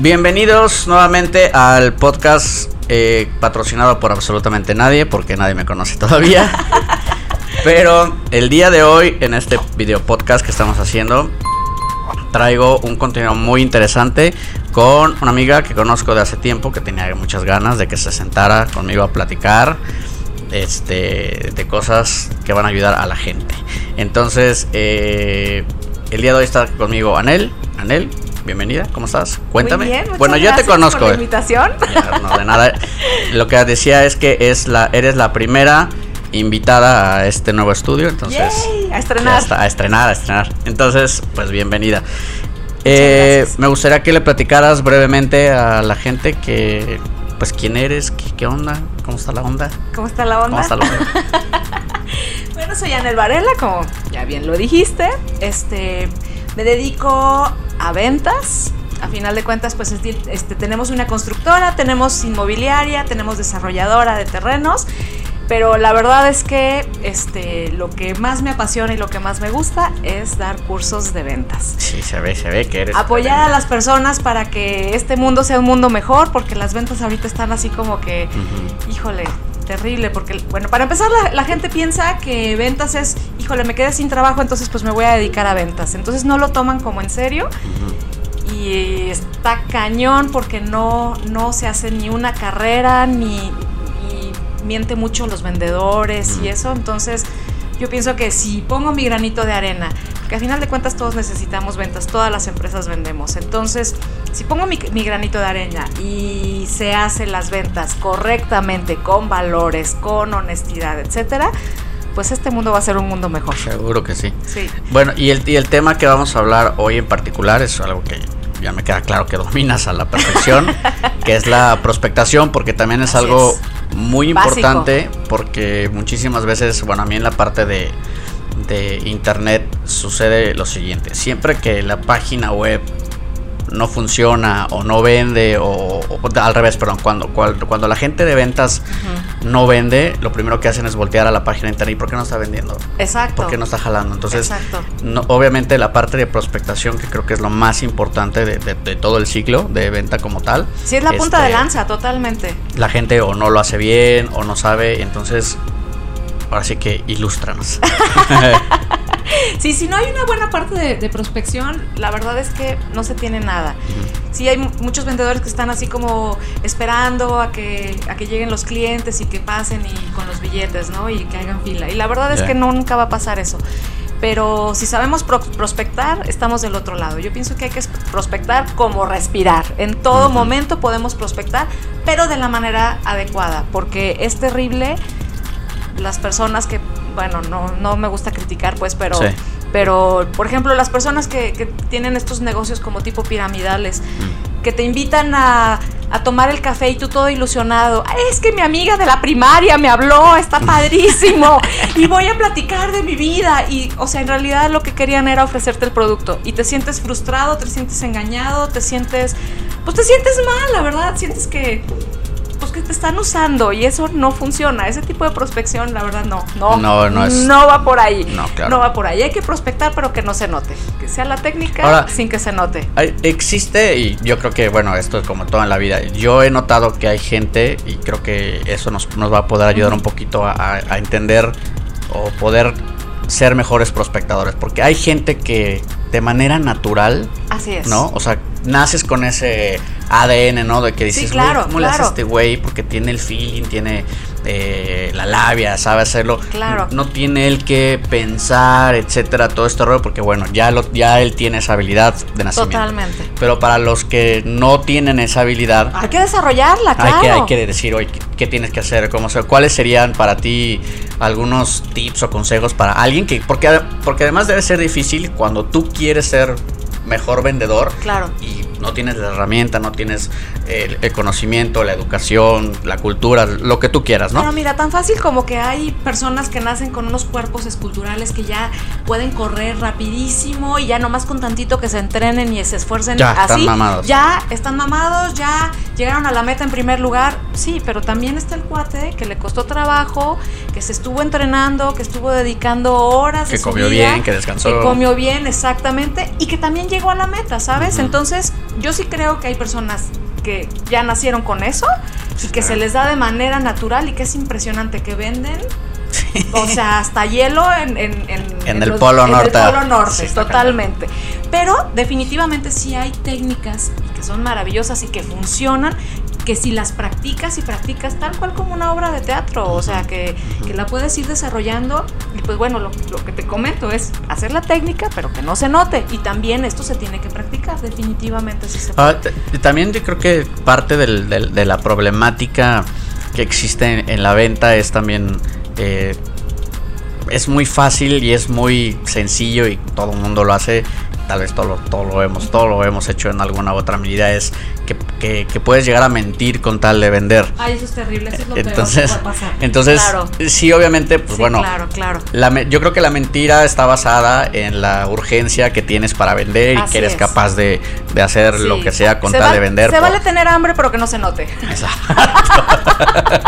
Bienvenidos nuevamente al podcast eh, patrocinado por absolutamente nadie, porque nadie me conoce todavía. Pero el día de hoy, en este video podcast que estamos haciendo, traigo un contenido muy interesante con una amiga que conozco de hace tiempo, que tenía muchas ganas de que se sentara conmigo a platicar este, de cosas que van a ayudar a la gente. Entonces, eh, el día de hoy está conmigo Anel. Anel, bienvenida, ¿cómo estás? Cuéntame. Muy bien, muchas bueno, yo te conozco. por la eh. invitación. Ya, no, de nada. Lo que decía es que es la, eres la primera invitada a este nuevo estudio, entonces Yay, a estrenar. está, a estrenar, a estrenar. Entonces, pues bienvenida. Eh, me gustaría que le platicaras brevemente a la gente que, pues, quién eres, qué, qué onda, cómo está la onda, ¿Cómo está la onda? cómo está la onda. Bueno, soy Anel Varela, como ya bien lo dijiste. Este, me dedico a ventas. A final de cuentas, pues este, tenemos una constructora, tenemos inmobiliaria, tenemos desarrolladora de terrenos. Pero la verdad es que este, lo que más me apasiona y lo que más me gusta es dar cursos de ventas. Sí, se ve, se ve que eres. Apoyar a las personas para que este mundo sea un mundo mejor, porque las ventas ahorita están así como que híjole, terrible, porque, bueno, para empezar, la, la gente piensa que ventas es, híjole, me quedé sin trabajo, entonces pues me voy a dedicar a ventas. Entonces no lo toman como en serio y está cañón porque no, no se hace ni una carrera, ni, miente mucho los vendedores y eso. Entonces yo pienso que si pongo mi granito de arena, que a final de cuentas todos necesitamos ventas, todas las empresas vendemos. Entonces, si pongo mi, mi granito de arena y se hacen las ventas correctamente, con valores, con honestidad, etcétera, pues este mundo va a ser un mundo mejor. Seguro que sí. Sí. Bueno, y el, y el tema que vamos a hablar hoy en particular es algo que ya me queda claro que dominas a la perfección, que es la prospectación, porque también es Así algo es. muy Básico. importante, porque muchísimas veces, bueno, a mí en la parte de, de internet sucede lo siguiente, siempre que la página web no funciona o no vende o, o- al revés, perdón, cuando, cuando, cuando la gente de ventas no vende, lo primero que hacen es voltear a la página de internet y ¿por qué no está vendiendo? Exacto. ¿Por qué no está jalando? Entonces, Exacto. no- obviamente la parte de prospectación, que creo que es lo más importante de, de- de todo el ciclo de venta como tal. Sí, es la punta este, de lanza, totalmente. La gente o no lo hace bien o no sabe, entonces, ahora sí que ilústranos. Sí, si no hay una buena parte de, de prospección, la verdad es que no se tiene nada. Sí, hay mu- muchos vendedores que están así como esperando a que, a que lleguen los clientes y que pasen y con los billetes, ¿no? Y que hagan fila. Y la verdad es que nunca va a pasar eso. Pero si sabemos pro- prospectar, estamos del otro lado. Yo pienso que hay que prospectar como respirar. En todo Ujú. momento podemos prospectar, pero de la manera adecuada, porque es terrible las personas que, bueno, no, no me gusta criticar, pues, pero, Sí. pero por ejemplo, las personas que, que tienen estos negocios como tipo piramidales, que te invitan a, a tomar el café y tú todo ilusionado. "Ay, Es que mi amiga de la primaria me habló, está padrísimo. y voy a platicar de mi vida. Y, o sea, en realidad lo que querían era ofrecerte el producto. Y te sientes frustrado, te sientes engañado, te sientes. Pues te sientes mal, la verdad. Sientes que. Que te están usando y eso no funciona. Ese tipo de prospección, la verdad, no. No, No, no es- no va por ahí. No, claro. No va por ahí. Hay que prospectar, pero que no se note. Que sea la técnica Ahora- sin que se note. Hay- Existe, y yo creo que, bueno, esto es como todo en la vida. Yo he notado que hay gente, y creo que eso nos, nos va a poder ayudar un poquito a, a- a entender o poder ser mejores prospectadores. Porque hay gente que de manera natural, Así es. ¿no? O sea, naces con ese ADN, ¿no? De que Sí, dices, claro, "Güey, ¿cómo le hace claro. este güey? Porque tiene el feeling, tiene eh, la labia, sabe hacerlo. Claro. No tiene él que pensar, etcétera, todo este rollo, porque bueno, ya, lo, ya él tiene esa habilidad de nacimiento. Totalmente. Pero para los que no tienen esa habilidad, Hay que desarrollarla, claro. hay, que, hay que decir, oye, ¿qué, qué tienes que hacer? ¿Cómo se- ¿Cuáles serían para ti algunos tips o consejos para alguien que, porque, porque además debe ser difícil cuando tú quieres ser mejor vendedor Claro. y no tienes la herramienta, no tienes el, el conocimiento, la educación, la cultura, lo que tú quieras, ¿no? Pero mira, tan fácil como que hay personas que nacen con unos cuerpos esculturales que ya pueden correr rapidísimo y ya nomás con tantito que se entrenen y se esfuercen Ya, están así. mamados. Ya están mamados, ya llegaron a la meta en primer lugar. Sí, pero también está el cuate que le costó trabajo, que se estuvo entrenando, que estuvo dedicando horas. Que de comió vida, bien, que descansó. Que comió bien, exactamente, y que también llegó a la meta, ¿sabes? Entonces, yo sí creo que hay personas que ya nacieron con eso y que se les da de manera natural y que es impresionante que venden. O sea, hasta hielo en, en, En el Polo Norte. En el Polo Norte, Sí, totalmente. Pero definitivamente sí hay técnicas que son maravillosas y que funcionan, que si las practicas y practicas tal cual como una obra de teatro, o sea, que, que la puedes ir desarrollando. Y pues bueno, lo, lo que te comento es hacer la técnica, pero que no se note. Y también esto se tiene que practicar, definitivamente sí se Ah, también yo creo que parte del- del- de la problemática que existe en, en la venta es también eh, es muy fácil y es muy sencillo y todo el mundo lo hace tal vez todo lo, todo lo hemos todo lo hemos hecho en alguna otra medida es que, que- que puedes llegar a mentir con tal de vender Ay, eso es terrible, eso es lo peor entonces que puede pasar. entonces Claro. sí obviamente pues Sí, bueno claro, claro. la yo creo que la mentira está basada en la urgencia que tienes para vender y que eres es. capaz de, de hacer lo que sea con Se tal de vender. Se por- vale tener hambre, pero que no se note. Exacto.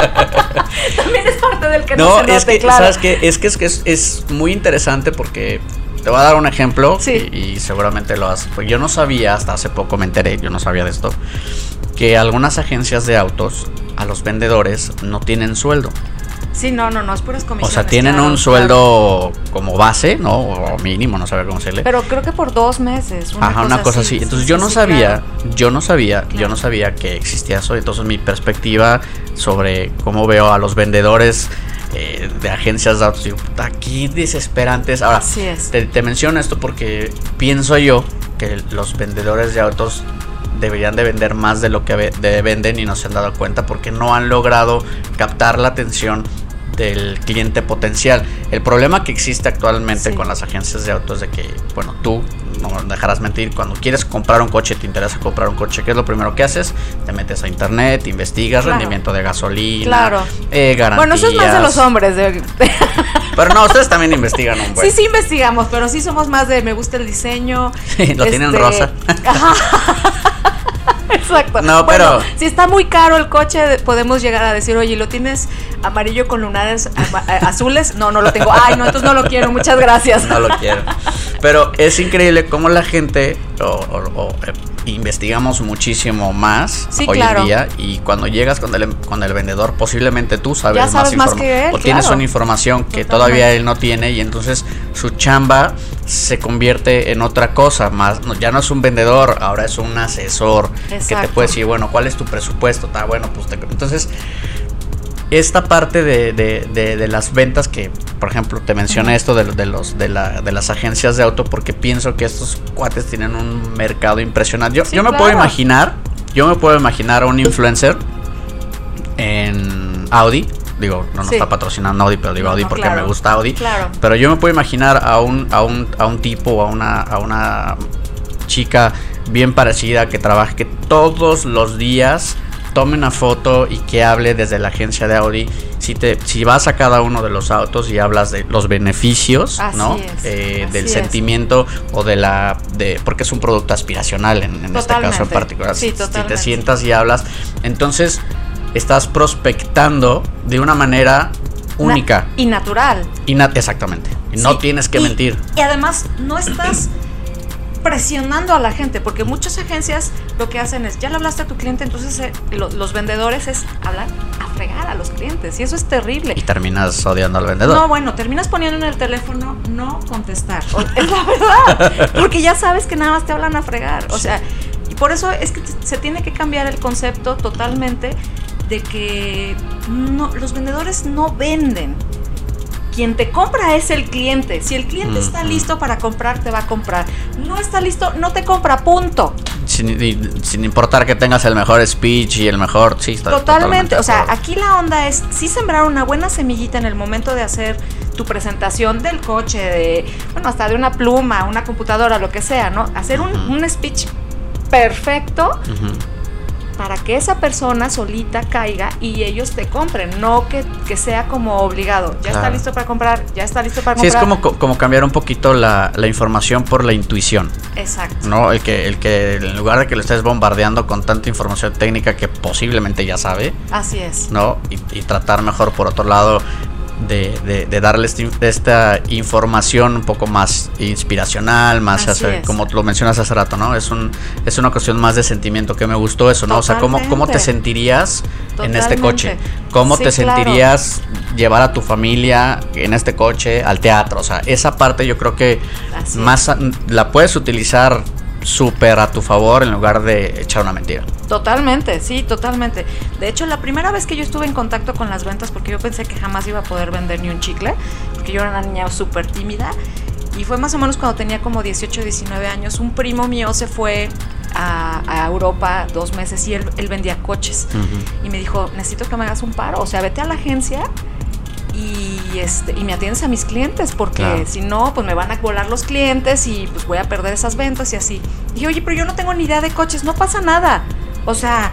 También es parte del que no, No, se note, es que, claro. ¿sabes qué? Es que es, que es, es muy interesante porque te voy a dar un ejemplo Sí. y, y seguramente lo has. Pues yo no sabía, hasta hace poco me enteré, yo no sabía de esto, que algunas agencias de autos a los vendedores no tienen sueldo. Sí, no, no, no, es puras O comisiones. sea, tienen claro, un sueldo como base, ¿no? O mínimo, no sabía cómo se le. Pero creo que por dos meses. Una Ajá, una cosa así. Sí, Entonces sí, yo no sí, sabía, claro. yo no sabía, yo Claro. no sabía que existía eso. Entonces mi perspectiva sobre cómo veo a los vendedores eh, de agencias de autos, digo, puta, qué desesperantes. Ahora, Así es. te, te menciono esto porque pienso yo que los vendedores de autos deberían de vender más de lo que ve- de venden y no se han dado cuenta porque no han logrado captar la atención del cliente potencial. El problema que existe actualmente Sí. con las agencias de autos de que, bueno, tú no me dejarás mentir, cuando quieres comprar un coche, te interesa comprar un coche, ¿qué es lo primero que haces? Te metes a internet, investigas Claro. rendimiento de gasolina, Claro. eh, garantías. Bueno, eso es más de los hombres. de- Pero no, ustedes también investigan un buen. Sí, sí investigamos, pero sí somos más de me gusta el diseño. Sí, lo tienen este, rosa. Ajá. Exacto. No, Bueno, pero- si está muy caro el coche, podemos llegar a decir, oye, ¿lo tienes amarillo con lunares eh, azules? No, no lo tengo. Ay, no, entonces no lo quiero. Muchas gracias. no lo quiero. Pero es increíble cómo la gente o, o- o, eh, investigamos muchísimo más Sí, hoy claro. en día y cuando llegas con el, con el vendedor posiblemente tú sabes, más informa- que él, o tienes una información que Totalmente. todavía él no tiene y entonces su chamba se convierte en otra cosa más ya no es un vendedor ahora es un asesor que te puede decir bueno cuál es tu presupuesto está bueno pues te- entonces esta parte de, de- de- de las ventas que, por ejemplo, te mencioné esto de, de los, de, la- de las agencias de auto porque pienso que estos cuates tienen un mercado impresionante. Yo, Sí, yo me puedo imaginar, yo me puedo imaginar a un influencer en Audi. Digo, no nos Sí. está patrocinando Audi, pero digo Audi no, porque claro. me gusta Audi. Claro. Pero yo me puedo imaginar a un, a un, a un tipo o a una, a una chica bien parecida que trabaje, que todos los días tome una foto y que hable desde la agencia de Audi. Si, te, si vas a cada uno de los autos y hablas de los beneficios, Así ¿no? es, Eh, del es. sentimiento o de la... de porque es un producto aspiracional en, en este caso en particular. Sí, Si- si te sientas y hablas, entonces estás prospectando de una manera Na- única. y natural. Y na- exactamente. No Sí, tienes que y- mentir. Y además no estás presionando a la gente, porque muchas agencias lo que hacen es, ya le hablaste a tu cliente, entonces eh, lo- los vendedores es hablar a fregar a los clientes, y eso es terrible. Y terminas odiando al vendedor. No, bueno, terminas poniendo en el teléfono no contestar. Es la verdad. Porque ya sabes que nada más te hablan a fregar. O sea, y por eso es que se tiene que cambiar el concepto totalmente de que no, los vendedores no venden. Quien te compra es el cliente. Si el cliente está listo para comprar, te va a comprar. No está listo, no te compra, punto. Sin, sin importar que tengas el mejor speech y el mejor. Sí, está Totalmente. O sea, aquí la onda es sí sembrar una buena semillita en el momento de hacer tu presentación del coche, de, bueno, hasta de una pluma, una computadora, lo que sea, ¿no? Hacer un, un speech perfecto. Para que esa persona solita caiga y ellos te compren, no que, que sea como obligado. Ya está listo para comprar, ya está listo para Sí, es comprar. como, co- como cambiar un poquito la, la información por la intuición. Exacto. ¿no? El que, el que en lugar de que lo estés bombardeando con tanta información técnica que posiblemente ya sabe, Así es. ¿no? Y, y tratar mejor por otro lado de, de, de darle este- esta información un poco más inspiracional, más como lo mencionas hace rato, ¿no? Es un es una cuestión más de sentimiento que me gustó eso, ¿no? O sea, ¿cómo, cómo te Totalmente. sentirías en este coche? ¿Cómo Sí, te claro. sentirías llevar a tu familia en este coche al teatro? O sea, esa parte yo creo que Así más la puedes utilizar súper a tu favor en lugar de echar una mentira. Totalmente, sí, totalmente. De hecho, la primera vez que yo estuve en contacto con las ventas, porque yo pensé que jamás iba a poder vender ni un chicle, porque yo era una niña súper tímida, y fue más o menos cuando tenía como 18, 19 años, un primo mío se fue a, a Europa dos meses y él, él vendía coches. Y me dijo, necesito que me hagas un paro, o sea, vete a la agencia y, este, y me atiendes a mis clientes, porque Claro. si no, pues me van a volar los clientes y pues voy a perder esas ventas y así. Y dije, oye, pero yo no tengo ni idea de coches, no pasa nada. O sea,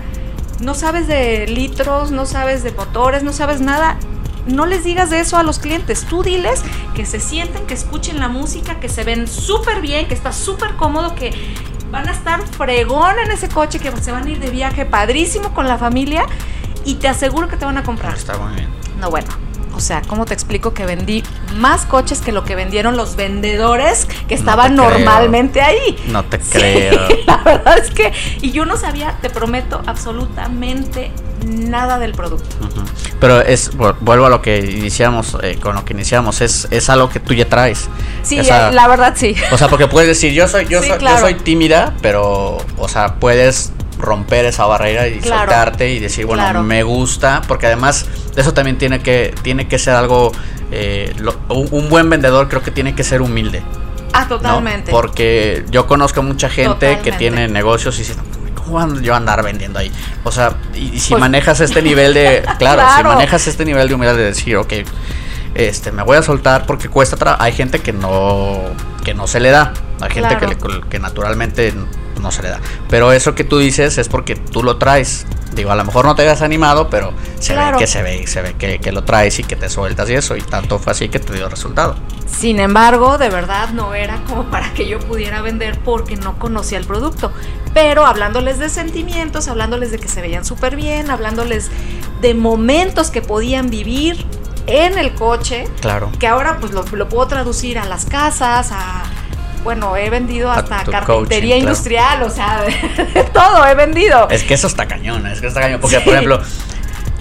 no sabes de litros, no sabes de motores, no sabes nada. No les digas de eso a los clientes. Tú diles que se sienten, que escuchen la música, que se ven súper bien, que está súper cómodo, que van a estar fregón en ese coche, que se van a ir de viaje padrísimo con la familia y te aseguro que te van a comprar. Está muy bien. No, bueno. O sea, ¿cómo te explico que vendí más coches que lo que vendieron los vendedores que No estaban creo. normalmente ahí? No te Sí, creo. la verdad es que. Y yo no sabía, te prometo, absolutamente nada del producto. Pero es, vu- vuelvo a lo que iniciamos, eh, con lo que iniciamos, es, es algo que tú ya traes. Sí, sea, la verdad sí. O sea, porque puedes decir, yo soy, yo Sí, soy, claro. yo soy tímida, pero, o sea, puedes romper esa barrera y Claro. soltarte y decir, bueno, Claro. me gusta, porque además eso también tiene que, tiene que ser algo, eh, lo- un, buen vendedor creo que tiene que ser humilde. Ah, ¿no? totalmente. Porque yo conozco mucha gente que tiene negocios y dice, ¿cómo yo andar vendiendo ahí? O sea, y, y si Pues- manejas este nivel de, claro, si manejas este nivel de humildad de decir, ok, este, me voy a soltar porque cuesta trabajo. Hay gente que no, que no se le da, hay gente Claro. que, le- que naturalmente no se le da. Pero eso que tú dices es porque tú lo traes. Digo, a lo mejor no te hayas animado, pero se Claro. ve que se ve, se ve que, que lo traes y que te sueltas y eso. Y tanto fue así que te dio resultado. Sin embargo, de verdad no era como para que yo pudiera vender porque no conocía el producto. Pero hablándoles de sentimientos, hablándoles de que se veían súper bien, hablándoles de momentos que podían vivir en el coche, Claro. que ahora pues lo, lo puedo traducir a las casas, a... Bueno, he vendido hasta carpintería coaching, claro. industrial, o sea, de, de todo he vendido. Es que eso está cañón, es que está cañón. Porque, Sí. por ejemplo,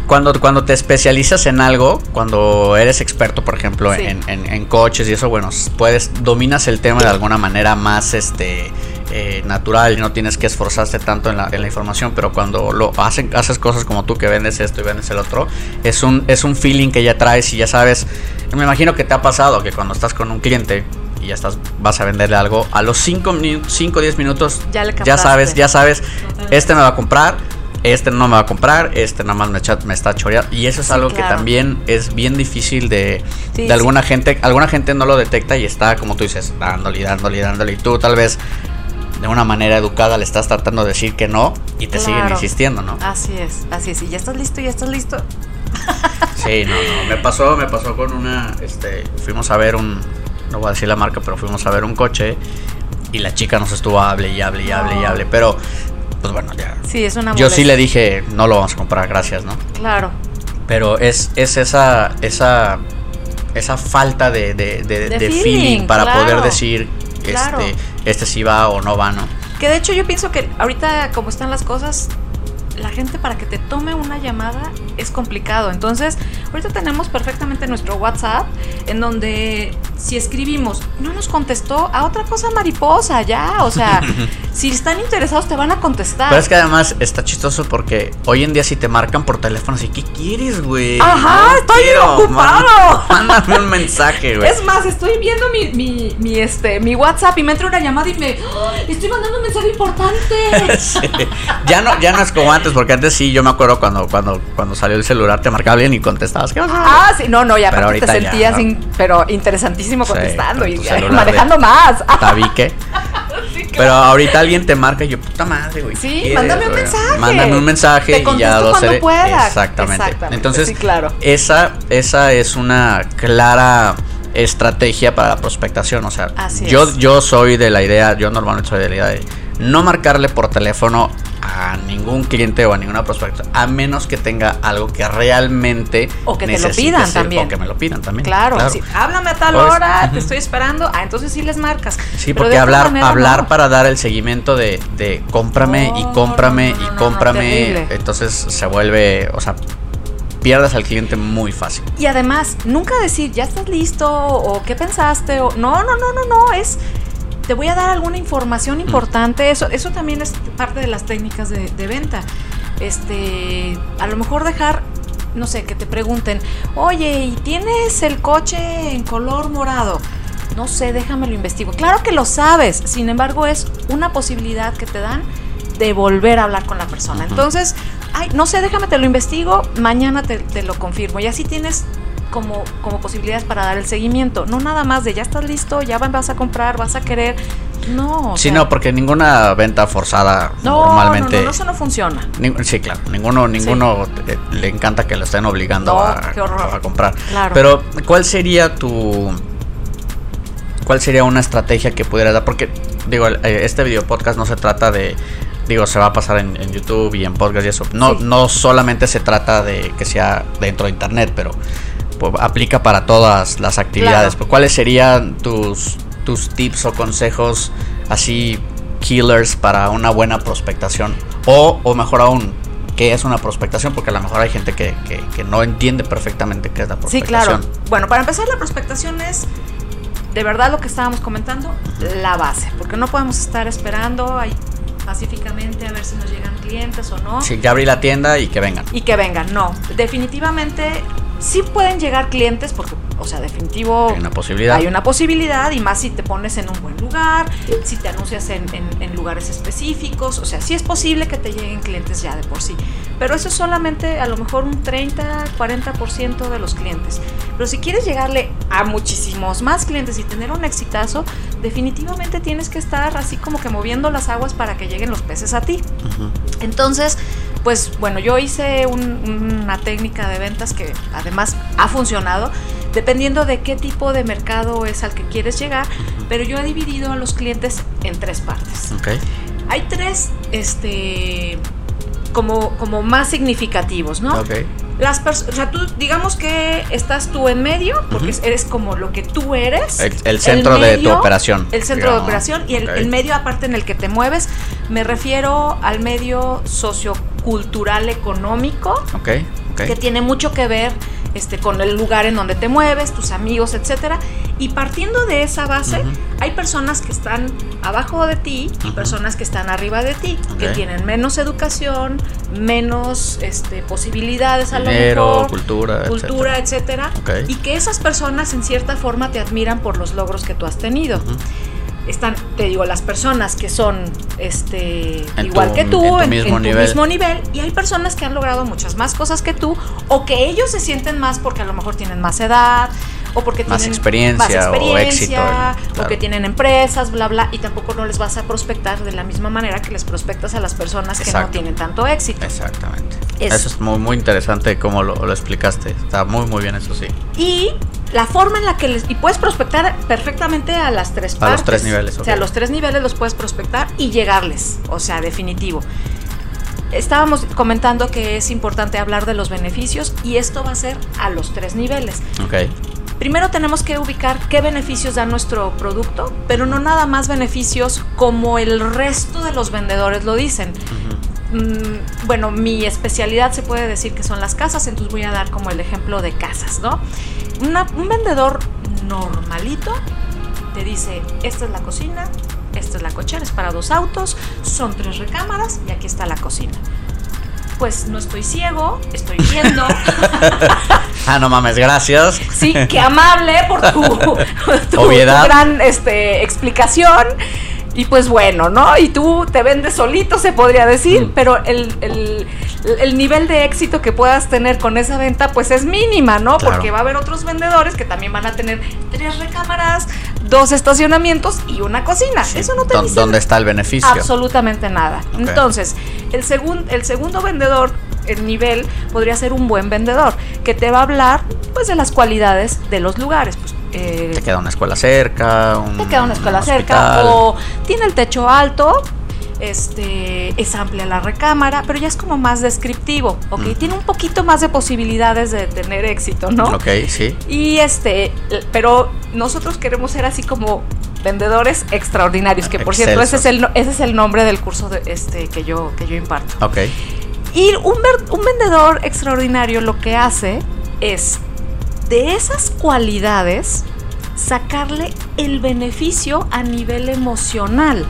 cuando, cuando te especializas en algo, cuando eres experto, por ejemplo, Sí. en, en- en coches y eso, bueno, puedes, dominas el tema de alguna manera más este eh, natural y no tienes que esforzarte tanto en la, en la información, pero cuando lo hacen, haces cosas como tú que vendes esto y vendes el otro, es un, es un feeling que ya traes y ya sabes. Me imagino que te ha pasado que cuando estás con un cliente y ya estás, vas a venderle algo, a los 5 o 10 minutos Ya le ya captaste. sabes, ya sabes, este me va a comprar, este no me va a comprar, este nada más me, echa- me está choreando. Y eso es Sí, algo que también es bien difícil de, Sí, de alguna gente. Alguna gente no lo detecta y está, como tú dices, dándole, dándole, dándole. Y tú tal vez de una manera educada le estás tratando de decir que no y te siguen insistiendo, ¿no? Así es, así es. Y ya estás listo, ya estás listo. Sí, no, no. Me pasó, me pasó con una, este, fuimos a ver un, no voy a decir la marca, pero fuimos a ver un coche y la chica nos estuvo hable y hable y hable y No. hable, pero pues bueno, ya. Sí, es una Yo sí molestia. le dije, no lo vamos a comprar, gracias, ¿no? Claro. Pero es, es esa, esa, esa falta de, de, de- De de feeling, feeling, para claro. poder decir, Claro. este, este sí va o no va, ¿no? Que de hecho yo pienso que ahorita como están las cosas, la gente para que te tome una llamada es complicado. Entonces, ahorita tenemos perfectamente nuestro WhatsApp en donde si escribimos, no nos contestó a otra cosa mariposa, ya. O sea, si están interesados te van a contestar. Pero es que además está chistoso porque hoy en día si te marcan por teléfono así, ¿qué quieres, güey? Ajá, estoy bien ocupado. Mándame, un mensaje, güey. Es más, estoy viendo mi, mi, mi, este, mi WhatsApp y me entra una llamada y me... ¡Ah! Estoy mandando un mensaje importante. Sí. Ya no, ya no es como antes, porque antes sí, yo me acuerdo cuando, cuando, cuando salió el celular, te marcaba bien y contestabas. ¿Qué? Ah, sí, no, no, y Pero aparte te ya, sentías, pero interesantísimo contestando con y eh, manejando más. Tabique. Sí, claro. Pero ahorita alguien te marca y yo, puta madre, güey. ¿qué Sí, mándame un mensaje. Mándame un mensaje Te y ya lo seré. pueda. Exactamente. Exactamente, Entonces, sí, claro. esa, esa es una clara estrategia para la prospectación. O sea, Así yo, es. yo soy de la idea, yo normalmente soy de la idea de no marcarle por teléfono a ningún cliente o a ninguna prospecto, a menos que tenga algo que realmente O que te lo pidan ser- también. O que me lo pidan también. Claro, sí, háblame a tal Pues, hora, te estoy esperando. Ah, entonces sí les marcas. Sí, Pero porque hablar, manera, hablar no. para dar el seguimiento de, de cómprame y cómprame no, y cómprame, entonces se vuelve, o sea, pierdes al cliente muy fácil. Y además, nunca decir, ya estás listo o qué pensaste o no, no, no, no, no, es te voy a dar alguna información importante, eso eso también es parte de las técnicas de, de venta. Este, a lo mejor dejar no sé, que te pregunten, "Oye, ¿y tienes el coche en color morado?" No sé, déjame lo investigo. Claro que lo sabes, sin embargo es una posibilidad que te dan de volver a hablar con la persona. Entonces, ay, no sé, déjame te lo investigo, mañana te, te lo confirmo. Y así tienes como, como posibilidades para dar el seguimiento. No nada más de ya estás listo, ya vas a comprar, vas a querer. No. sí, sea, no, porque ninguna venta forzada no, normalmente... No, eso no funciona. Sí, claro, ninguno, ninguno eh, le encanta que lo estén obligando No, a, qué horror. a comprar. Claro. Pero, ¿cuál sería tu. ¿Cuál sería una estrategia que pudieras dar? Porque, digo, eh, este video podcast no se trata de. Digo, se va a pasar en, en YouTube y en podcast y eso. No, Sí. no solamente se trata de que sea dentro de internet, pero aplica para todas las actividades. Claro. ¿Cuáles serían tus, tus tips o consejos así killers para una buena prospectación? O, o mejor aún, ¿qué es una prospectación? Porque a lo mejor hay gente que, que- que no entiende perfectamente qué es la Sí, prospectación. claro. Bueno, para empezar, la prospectación es de verdad lo que estábamos comentando, la base, porque no podemos estar esperando ahí pacíficamente a ver si nos llegan clientes o no. Sí, ya abrí la tienda y que vengan. y que vengan. No, definitivamente sí pueden llegar clientes porque, o sea, definitivo Hay una posibilidad. hay una posibilidad y más si te pones en un buen lugar, si te anuncias en, en- en lugares específicos, o sea, sí es posible que te lleguen clientes ya de por sí, pero eso es solamente a lo mejor un 30, 40% de los clientes. Pero si quieres llegarle a muchísimos más clientes y tener un exitazo, definitivamente tienes que estar así como que moviendo las aguas para que lleguen los peces a ti. Entonces, pues bueno, yo hice un- una técnica de ventas que además ha funcionado, dependiendo de qué tipo de mercado es al que quieres llegar, pero yo he dividido a los clientes en tres partes. Ok. Hay tres, este, como, como más significativos, ¿no? Ok. Las o sea, tú, digamos que estás tú en medio, porque eres como lo que tú eres. El, el centro de tu operación. El centro de operación y el, el medio aparte en el que te mueves, me refiero al medio sociocultural económico, Ok, ok. que tiene mucho que ver este, con el lugar en donde te mueves, tus amigos, etcétera. Y partiendo de esa base, hay personas que están abajo de ti y personas que están arriba de ti, que tienen menos educación, menos este, posibilidades a lo mejor, cultura, cultura, etcétera, Ok. y que esas personas en cierta forma te admiran por los logros que tú has tenido. Están, te digo, las personas que son este En igual tu- que tú, en tu en, mismo en tu nivel. mismo nivel, y hay personas que han logrado muchas más cosas que tú, o que ellos se sienten más porque a lo mejor tienen más edad, o porque Más tienen experiencia más o experiencia, éxito, o que tienen empresas, bla, bla, y tampoco no les vas a prospectar de la misma manera que les prospectas a las personas que no tienen tanto éxito. Exactamente. Es- Eso es muy, muy interesante como lo, lo explicaste. Está muy, muy bien, eso sí. Y la forma en la que les. Y puedes prospectar perfectamente a las tres A partes. los tres niveles, O sea, a los tres niveles los puedes prospectar y llegarles. O sea, definitivo. Estábamos comentando que es importante hablar de los beneficios y esto va a ser a los tres niveles. Ok. Primero tenemos que ubicar qué beneficios da nuestro producto, pero no nada más beneficios como el resto de los vendedores lo dicen. Ujú. Mm, bueno, mi especialidad se puede decir que son las casas, entonces voy a dar como el ejemplo de casas, ¿no? Una- un vendedor normalito te dice, esta es la cocina, esta es la cochera, es para dos autos, son tres recámaras y aquí está la cocina. Pues no estoy ciego, estoy viendo. Ah, no mames, gracias. Sí, qué amable por tu, tu gran este, explicación. Y pues bueno, ¿no? Y tú te vendes solito, se podría decir, Mm. pero el, el- el nivel de éxito que puedas tener con esa venta, pues es mínima, ¿no? Claro. Porque va a haber otros vendedores que también van a tener tres recámaras, dos estacionamientos y una cocina. Sí. Eso no te ¿Dó- dice ¿Dónde está el beneficio? absolutamente nada. Entonces, el, segun- el segundo vendedor, el nivel, podría ser un buen vendedor, que te va a hablar pues de las cualidades de los lugares. Eh, Te queda una escuela cerca. Un, te queda una escuela un cerca o tiene el techo alto este, es amplia la recámara, pero ya es como más descriptivo, ¿ok? Mm. Tiene un poquito más de posibilidades de tener éxito, ¿no? Ok, sí. Y este, pero nosotros queremos ser así como vendedores extraordinarios, que por cierto, ese es, el, ese es el nombre del curso de, este, que, yo, que yo imparto. Ok. Y un, un vendedor extraordinario lo que hace es de esas cualidades sacarle el beneficio a nivel emocional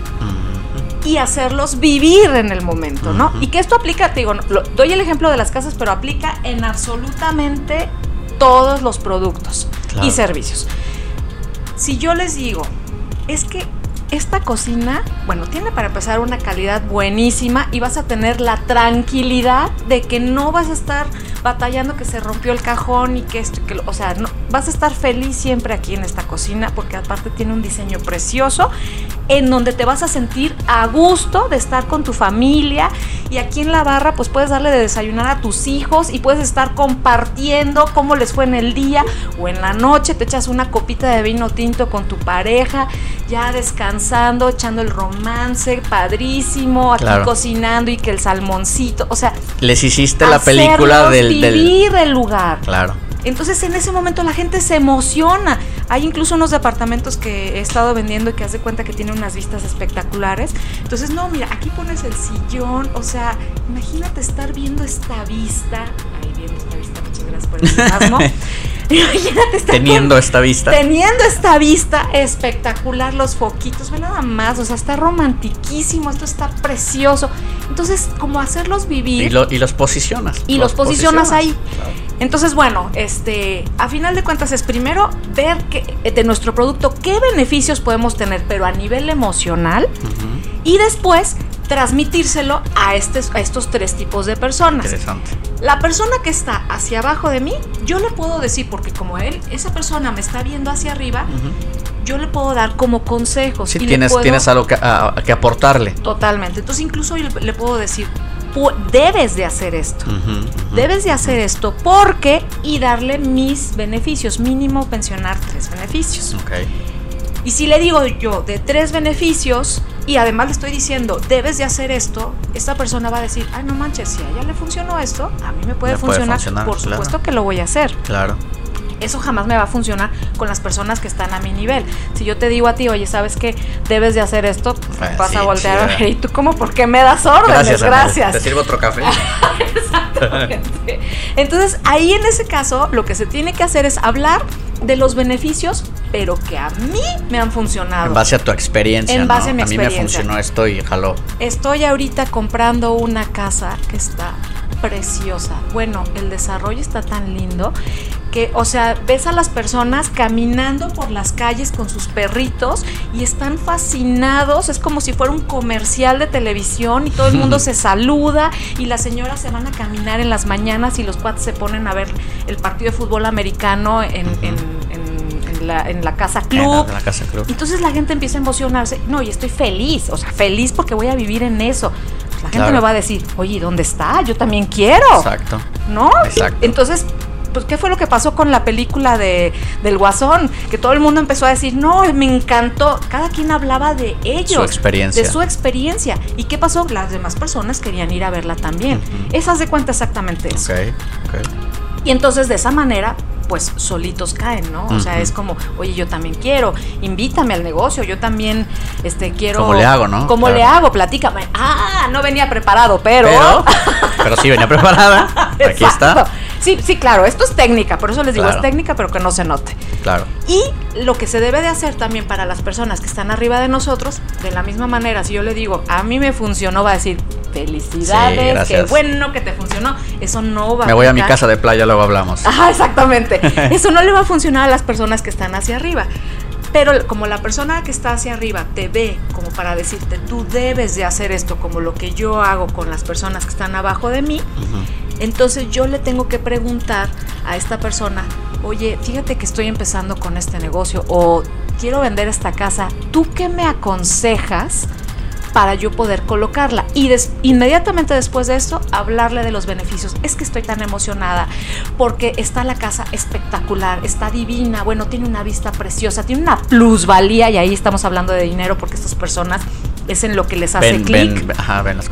y hacerlos vivir en el momento, ¿no? Y que esto aplica, te digo, lo- doy el ejemplo de las casas, pero aplica en absolutamente todos los productos Claro. y servicios. Si yo les digo, es que esta cocina, bueno, tiene para empezar una calidad buenísima y vas a tener la tranquilidad de que no vas a estar batallando que se rompió el cajón y que esto, que lo- o sea, no, vas a estar feliz siempre aquí en esta cocina porque aparte tiene un diseño precioso en donde te vas a sentir a gusto de estar con tu familia y aquí en la barra pues puedes darle de desayunar a tus hijos y puedes estar compartiendo cómo les fue en el día o en la noche, te echas una copita de vino tinto con tu pareja, ya descansando, echando el romance, padrísimo, aquí Claro. cocinando y que el salmoncito, o sea, Les hiciste la película del, del- vivir el lugar. Claro. Entonces en ese momento la gente se emociona. Hay incluso unos departamentos que he estado vendiendo y que hace cuenta que tienen unas vistas espectaculares. Entonces, no, mira, aquí pones el sillón. O sea, imagínate estar viendo esta vista. Ahí viendo esta vista, muchas gracias por el entusiasmo. imagínate estar Teniendo esta vista. Teniendo esta vista espectacular, los foquitos, ve nada más, o sea, está romantiquísimo, esto está precioso. Entonces, como hacerlos vivir Y, lo- y los posicionas. y los posicionas ahí. Claro. Entonces, bueno, este, a final de cuentas es primero ver que, eh, de nuestro producto qué beneficios podemos tener, pero a nivel emocional, y después transmitírselo a, estos tres tipos de personas. Interesante. La persona que está hacia abajo de mí, yo le puedo decir, porque como él, esa persona me está viendo hacia arriba, yo le puedo dar como consejos. Sí, y tienes, puedo- tienes algo que, a- a- que aportarle. Totalmente. Entonces, incluso yo le, le puedo decir, "Pu- debes de hacer esto. Debes de hacer esto porque y darle mis beneficios, mínimo pensionar tres beneficios. Ok. Y si le digo yo de tres beneficios y además le estoy diciendo debes de hacer esto, esta persona va a decir, ay no manches, si a ella le funcionó esto, a mí me puede, Me puede funcionar, por claro. supuesto que lo voy a hacer. Claro. Eso jamás me va a funcionar con las personas que están a mi nivel. Si yo te digo a ti, oye, ¿sabes qué? Debes de hacer esto, Ah, vas sí, a voltear a ver. ¿Y tú cómo? ¿Por qué me das órdenes? Gracias. ¿Te sirvo otro café? Exactamente. Entonces, ahí en ese caso, lo que se tiene que hacer es hablar de los beneficios, pero que a mí me han funcionado. En base a tu experiencia. En base ¿no? a mi mí me experiencia. funcionó esto y jaló. Estoy ahorita comprando una casa que está preciosa. Bueno, el desarrollo está tan lindo que, o sea, ves a las personas caminando por las calles con sus perritos y están fascinados. Es como si fuera un comercial de televisión y todo el mundo se saluda y las señoras se van a caminar en las mañanas y los cuates se ponen a ver el partido de fútbol americano en, en- en- en la, en la casa En la- club. en la casa club. Entonces la gente empieza a emocionarse. No, y estoy feliz, o sea, feliz porque voy a vivir en eso. Pues la gente Claro. me va a decir, oye, ¿dónde está? Yo también quiero. Exacto. ¿No? Exacto. Entonces, pues, ¿qué fue lo que pasó con la película de, del Guasón? Que todo el mundo empezó a decir, no, me encantó. Cada quien hablaba de ellos. Su experiencia. De su experiencia. ¿Y qué pasó? Las demás personas querían ir a verla también. Esas de cuenta exactamente eso. Ok, ok. Y entonces de esa manera, pues solitos caen, ¿no? O sea, es como, oye, yo también quiero, invítame al negocio, yo también este, quiero... ¿Cómo le hago, no? ¿Cómo Claro. le hago? Platícame. Ah, no venía preparado, pero... Pero, pero sí venía preparada. Aquí está. Sí, sí, claro, esto es técnica, por eso les digo, Claro. es técnica, pero que no se note. Claro. Y lo que se debe de hacer también para las personas que están arriba de nosotros, de la misma manera, si yo le digo, a mí me funcionó, va a decir, felicidades, Sí, qué bueno que te funcionó. Eso no va Me voy a mi casa de playa, luego hablamos. Ajá, exactamente. Eso no le va a funcionar a las personas que están hacia arriba. Pero como la persona que está hacia arriba te ve como para decirte, tú debes de hacer esto como lo que yo hago con las personas que están abajo de mí. Entonces yo le tengo que preguntar a esta persona, oye, fíjate que estoy empezando con este negocio o quiero vender esta casa, ¿tú qué me aconsejas? para yo poder colocarla y inmediatamente después de esto hablarle de los beneficios. Es que estoy tan emocionada porque está la casa espectacular, está divina, bueno, tiene una vista preciosa, tiene una plusvalía y ahí estamos hablando de dinero porque estas personas es en lo que les hace clic.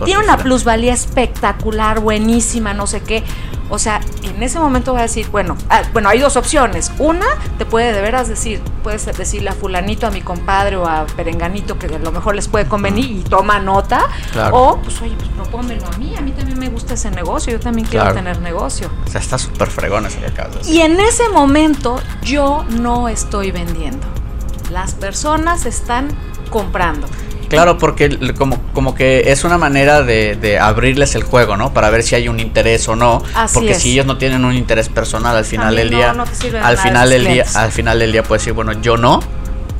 Tiene una plusvalía espectacular, buenísima, no sé qué. O sea, en ese momento va a decir, bueno, ah, bueno, hay dos opciones. Una, te puede de veras decir, puedes decirle a fulanito, a mi compadre o a perenganito que a lo mejor les puede convenir y toma nota. Claro. O, pues oye, pues propónmelo a mí, a mí también me gusta ese negocio, yo también quiero tener negocio. O sea, está súper fregón eso que acabas de decir. Y en ese momento yo no estoy vendiendo. Las personas están comprando. Claro, porque como, como que es una manera de, de abrirles el juego, ¿no? Para ver si hay un interés o no. Así porque es. si ellos no tienen un interés personal al final del no, día, no de al final del día, al final del día puedes decir, bueno, yo no,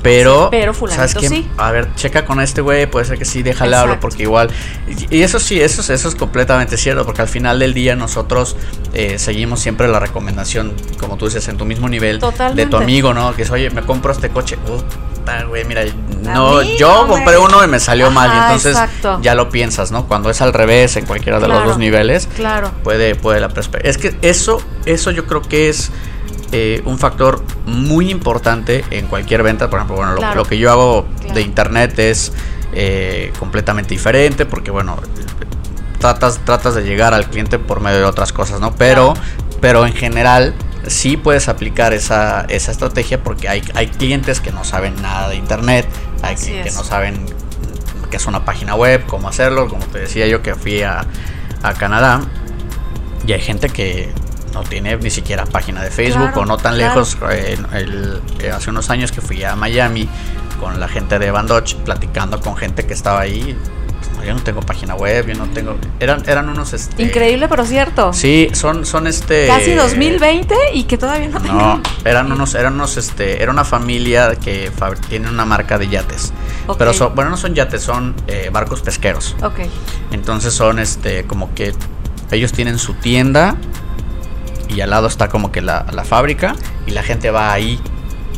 pero, Sí, pero fulanito qué? sí. A ver, checa con este güey, puede ser que sí, déjale hablo porque igual y y eso sí, eso es, eso es completamente cierto, porque al final del día nosotros eh, seguimos siempre la recomendación, como tú dices, en tu mismo nivel de Totalmente. tu amigo, ¿no? Que es, oye, me compro este coche, Puta, güey, mira, no, mí yo compré uno y me salió mal, y entonces exacto. ya lo piensas, ¿no? Cuando es al revés, en cualquiera de los dos niveles, Claro. puede, puede la perspectiva. Es que eso, eso yo creo que es eh, un factor muy importante en cualquier venta. Por ejemplo, bueno, lo, Claro. lo que yo hago de internet es eh, completamente diferente porque, bueno, tratas, tratas de llegar al cliente por medio de otras cosas, ¿no? Pero, pero en general sí puedes aplicar esa, esa estrategia porque hay, hay clientes que no saben nada de internet, hay Así que, no saben qué es una página web, cómo hacerlo, como te decía yo que fui a, a Canadá y hay gente que no tiene ni siquiera página de Facebook Claro, o no tan claro. lejos. eh, el- eh, hace unos años que fui a Miami con la gente de Van Dodge, platicando con gente que estaba ahí. No, yo no tengo página web, yo no tengo. Eran, eran unos. Este, Increíble, pero cierto. Sí, son, son este. Casi 2020 y que todavía no No, tengan. eran unos, eran unos, este, era una familia que tiene una marca de yates. Pero son, bueno, no son yates, son eh, barcos pesqueros. Ok. Entonces son este como que ellos tienen su tienda y al lado está como que la, la fábrica y la gente va ahí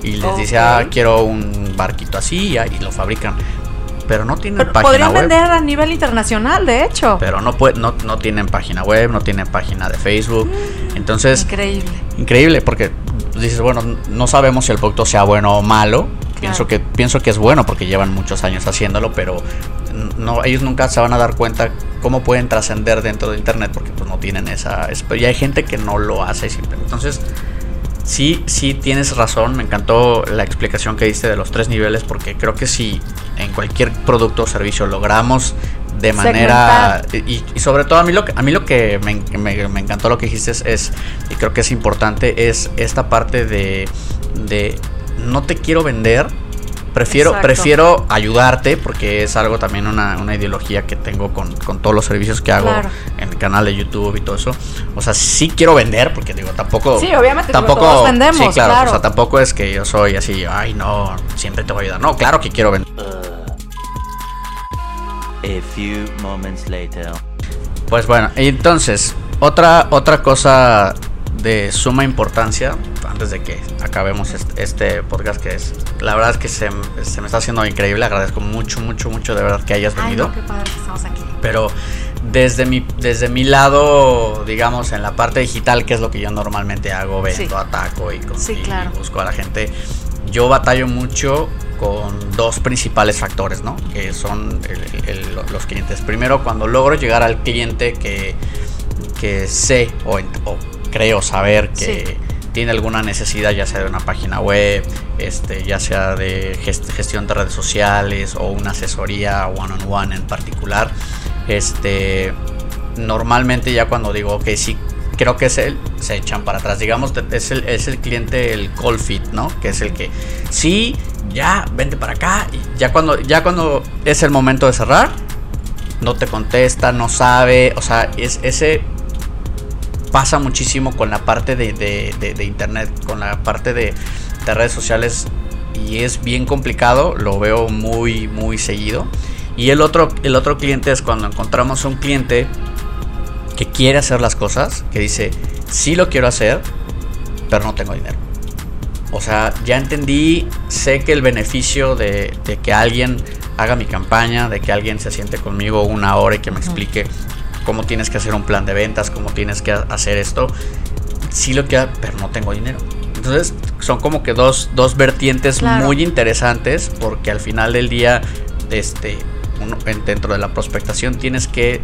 y les dice, ah, quiero un barquito así y, y lo fabrican. Pero no tienen Pero página podrían web. vender a nivel internacional, de hecho. Pero no, puede, no, no tienen página web, no tienen página de Facebook. Entonces, Increíble. increíble porque dices, bueno, no sabemos si el producto sea bueno o malo. Pienso que pienso que es bueno porque llevan muchos años haciéndolo, pero no ellos nunca se van a dar cuenta cómo pueden trascender dentro de internet porque pues no tienen esa es- y hay gente que no lo hace siempre. Entonces, sí sí tienes razón, me encantó la explicación que diste de los tres niveles porque creo que si en cualquier producto o servicio logramos de manera y, y sobre todo a mí lo que a mí lo que me, me- me encantó lo que dijiste es, es- y creo que es importante es esta parte de, de no te quiero vender prefiero Exacto. prefiero ayudarte porque es algo también una, una ideología que tengo con, con todos los servicios que hago Claro. en el canal de YouTube y todo eso o sea sí quiero vender porque digo tampoco Sí, obviamente, digo, tampoco todos vendemos, sí claro, claro. o sea tampoco es que yo soy así ay no siempre te voy a ayudar no claro que quiero vender A few moments later. Pues bueno, entonces, otra, otra cosa de suma importancia, antes de que acabemos este, podcast, que es, la verdad es que se, se me está haciendo increíble, agradezco mucho, mucho, mucho de verdad que hayas Ay, venido. no, qué padre que estamos aquí. Pero desde mi, desde mi lado, digamos, en la parte digital, que es lo que yo normalmente hago, vendo, Sí. ataco y, con- Sí, y claro. busco a la gente, yo batallo mucho con dos principales factores, ¿no? Que son el- el- los clientes. Primero, cuando logro llegar al cliente que, que sé o, creo saber que Sí. Tiene alguna necesidad, ya sea de una página web, este, ya sea de gest- gestión de redes sociales o una asesoría one on one en particular, este, normalmente ya cuando digo, ok, sí, creo que es él, se echan para atrás. Digamos, es el, es el cliente, el call fit, ¿no? Que es el que, sí, ya, vente para acá. Y ya cuando, ya cuando es el momento de cerrar, no te contesta, no sabe. O sea, es ese pasa muchísimo con la parte de, de- de- de internet, con la parte de, de redes sociales. Y es bien complicado, lo veo muy, muy seguido. Y el otro, el otro cliente es cuando encontramos un cliente que quiere hacer las cosas, que dice, sí lo quiero hacer, pero no tengo dinero. O sea, ya entendí, sé que el beneficio de, de que alguien haga mi campaña, de que alguien se siente conmigo una hora y que me explique cómo tienes que hacer un plan de ventas, cómo tienes que hacer esto, sí lo quiero, pero no tengo dinero. Entonces, son como que dos, dos vertientes Claro. muy interesantes porque al final del día, este, uno- dentro de la prospectación tienes que